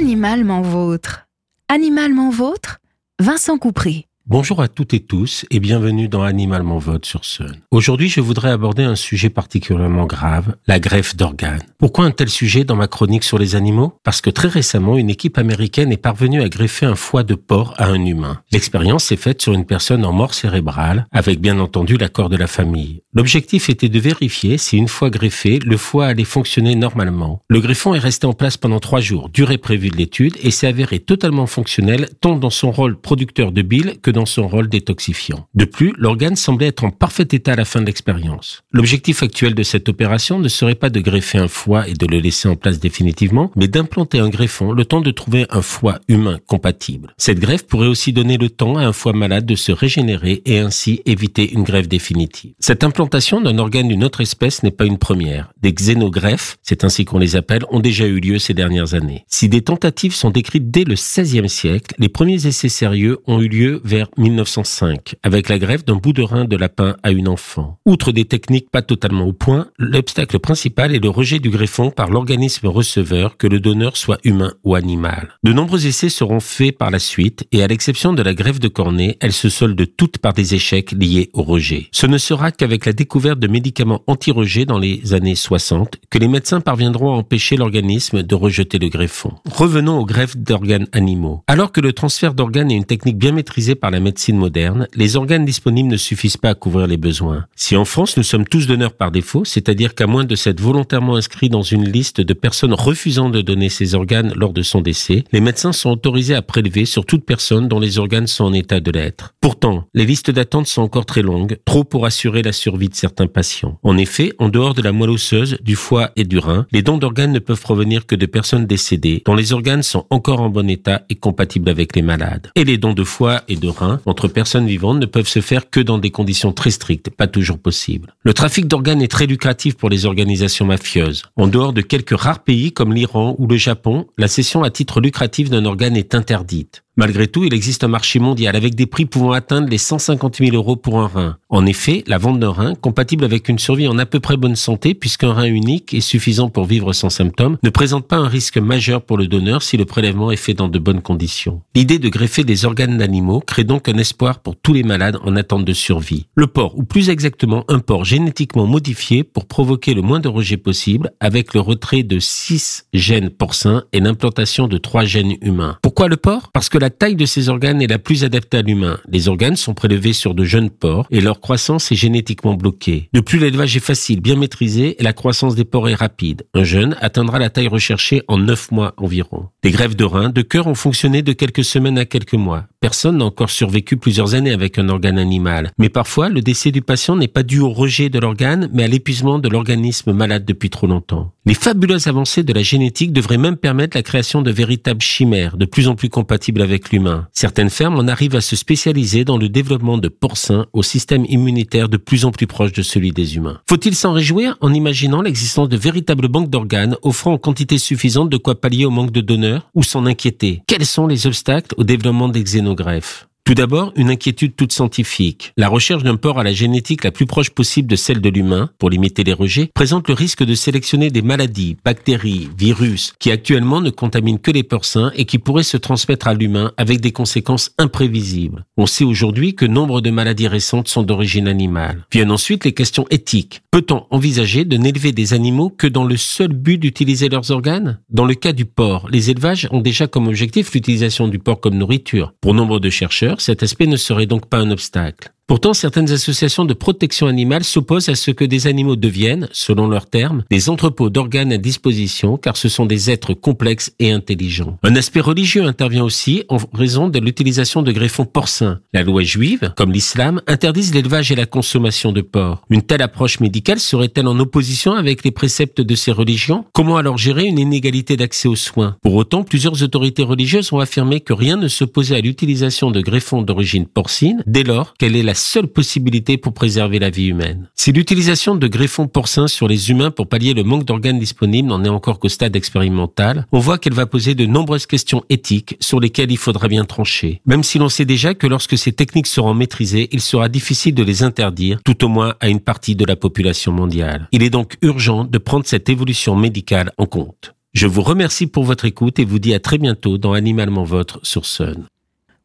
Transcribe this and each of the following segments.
Animalement vôtre. Animalement vôtre Vincent Coupry. Bonjour à toutes et tous et bienvenue dans Animalement Vote sur Sun. Aujourd'hui, je voudrais aborder un sujet particulièrement grave, la greffe d'organes. Pourquoi un tel sujet dans ma chronique sur les animaux? Parce que très récemment, une équipe américaine est parvenue à greffer un foie de porc à un humain. L'expérience s'est faite sur une personne en mort cérébrale, avec bien entendu l'accord de la famille. L'objectif était de vérifier si une fois greffé, le foie allait fonctionner normalement. Le greffon est resté en place pendant trois jours, durée prévue de l'étude, et s'est avéré totalement fonctionnel tant dans son rôle producteur de bile que dans son rôle détoxifiant. De plus, l'organe semblait être en parfait état à la fin de l'expérience. L'objectif actuel de cette opération ne serait pas de greffer un foie et de le laisser en place définitivement, mais d'implanter un greffon le temps de trouver un foie humain compatible. Cette greffe pourrait aussi donner le temps à un foie malade de se régénérer et ainsi éviter une greffe définitive. Cette implantation d'un organe d'une autre espèce n'est pas une première. Des xénogreffes, c'est ainsi qu'on les appelle, ont déjà eu lieu ces dernières années. Si des tentatives sont décrites dès le XVIe siècle, les premiers essais sérieux ont eu lieu vers 1905, avec la greffe d'un bout de rein de lapin à une enfant. Outre des techniques pas totalement au point, l'obstacle principal est le rejet du greffon par l'organisme receveur, que le donneur soit humain ou animal. De nombreux essais seront faits par la suite, et à l'exception de la greffe de cornée, elles se soldent toutes par des échecs liés au rejet. Ce ne sera qu'avec la découverte de médicaments anti-rejet dans les années 60 que les médecins parviendront à empêcher l'organisme de rejeter le greffon. Revenons aux greffes d'organes animaux. Alors que le transfert d'organes est une technique bien maîtrisée par la médecine moderne, les organes disponibles ne suffisent pas à couvrir les besoins. Si en France nous sommes tous donneurs par défaut, c'est-à-dire qu'à moins de s'être volontairement inscrit dans une liste de personnes refusant de donner ses organes lors de son décès, les médecins sont autorisés à prélever sur toute personne dont les organes sont en état de l'être. Pourtant, les listes d'attente sont encore très longues, trop pour assurer la survie de certains patients. En effet, en dehors de la moelle osseuse, du foie et du rein, les dons d'organes ne peuvent provenir que de personnes décédées, dont les organes sont encore en bon état et compatibles avec les malades. Et les dons de foie et de entre personnes vivantes ne peuvent se faire que dans des conditions très strictes, pas toujours possibles. Le trafic d'organes est très lucratif pour les organisations mafieuses. En dehors de quelques rares pays comme l'Iran ou le Japon, la cession à titre lucratif d'un organe est interdite. Malgré tout, il existe un marché mondial avec des prix pouvant atteindre les 150 000 euros pour un rein. En effet, la vente d'un rein, compatible avec une survie en à peu près bonne santé, puisqu'un rein unique est suffisant pour vivre sans symptômes, ne présente pas un risque majeur pour le donneur si le prélèvement est fait dans de bonnes conditions. L'idée de greffer des organes d'animaux crée donc un espoir pour tous les malades en attente de survie. Le porc, ou plus exactement un porc génétiquement modifié pour provoquer le moins de rejet possible, avec le retrait de 6 gènes porcins et l'implantation de 3 gènes humains. Pourquoi le porc la taille de ces organes est la plus adaptée à l'humain. Les organes sont prélevés sur de jeunes porcs et leur croissance est génétiquement bloquée. De plus, l'élevage est facile, bien maîtrisé et la croissance des porcs est rapide. Un jeune atteindra la taille recherchée en 9 mois environ. Les greffes de reins, de cœur ont fonctionné de quelques semaines à quelques mois. Personne n'a encore survécu plusieurs années avec un organe animal. Mais parfois, le décès du patient n'est pas dû au rejet de l'organe, mais à l'épuisement de l'organisme malade depuis trop longtemps. Les fabuleuses avancées de la génétique devraient même permettre la création de véritables chimères, de plus en plus compatibles avec l'humain. Certaines fermes en arrivent à se spécialiser dans le développement de porcins au système immunitaire de plus en plus proche de celui des humains. Faut-il s'en réjouir en imaginant l'existence de véritables banques d'organes offrant en quantité suffisante de quoi pallier au manque de donneurs ou s'en inquiéter? Quels sont les obstacles au développement des xénogreffes tout d'abord, une inquiétude toute scientifique. La recherche d'un porc à la génétique la plus proche possible de celle de l'humain, pour limiter les rejets, présente le risque de sélectionner des maladies, bactéries, virus, qui actuellement ne contaminent que les porcins et qui pourraient se transmettre à l'humain avec des conséquences imprévisibles. On sait aujourd'hui que nombre de maladies récentes sont d'origine animale. Viennent ensuite les questions éthiques. Peut-on envisager de n'élever des animaux que dans le seul but d'utiliser leurs organes? Dans le cas du porc, les élevages ont déjà comme objectif l'utilisation du porc comme nourriture. Pour nombre de chercheurs, cet aspect ne serait donc pas un obstacle. Pourtant, certaines associations de protection animale s'opposent à ce que des animaux deviennent, selon leurs termes, des entrepôts d'organes à disposition car ce sont des êtres complexes et intelligents. Un aspect religieux intervient aussi en raison de l'utilisation de greffons porcins. La loi juive, comme l'islam, interdisent l'élevage et la consommation de porc. Une telle approche médicale serait-elle en opposition avec les préceptes de ces religions? Comment alors gérer une inégalité d'accès aux soins? Pour autant, plusieurs autorités religieuses ont affirmé que rien ne s'opposait à l'utilisation de greffons d'origine porcine dès lors qu'elle est la seule possibilité pour préserver la vie humaine. Si l'utilisation de greffons porcins sur les humains pour pallier le manque d'organes disponibles n'en est encore qu'au stade expérimental, on voit qu'elle va poser de nombreuses questions éthiques sur lesquelles il faudra bien trancher. Même si l'on sait déjà que lorsque ces techniques seront maîtrisées, il sera difficile de les interdire, tout au moins à une partie de la population mondiale. Il est donc urgent de prendre cette évolution médicale en compte. Je vous remercie pour votre écoute et vous dis à très bientôt dans Animalement Votre sur Sun.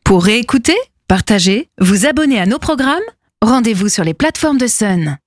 Pour réécouter, partager, vous abonner à nos programmes, rendez-vous sur les plateformes de Sun.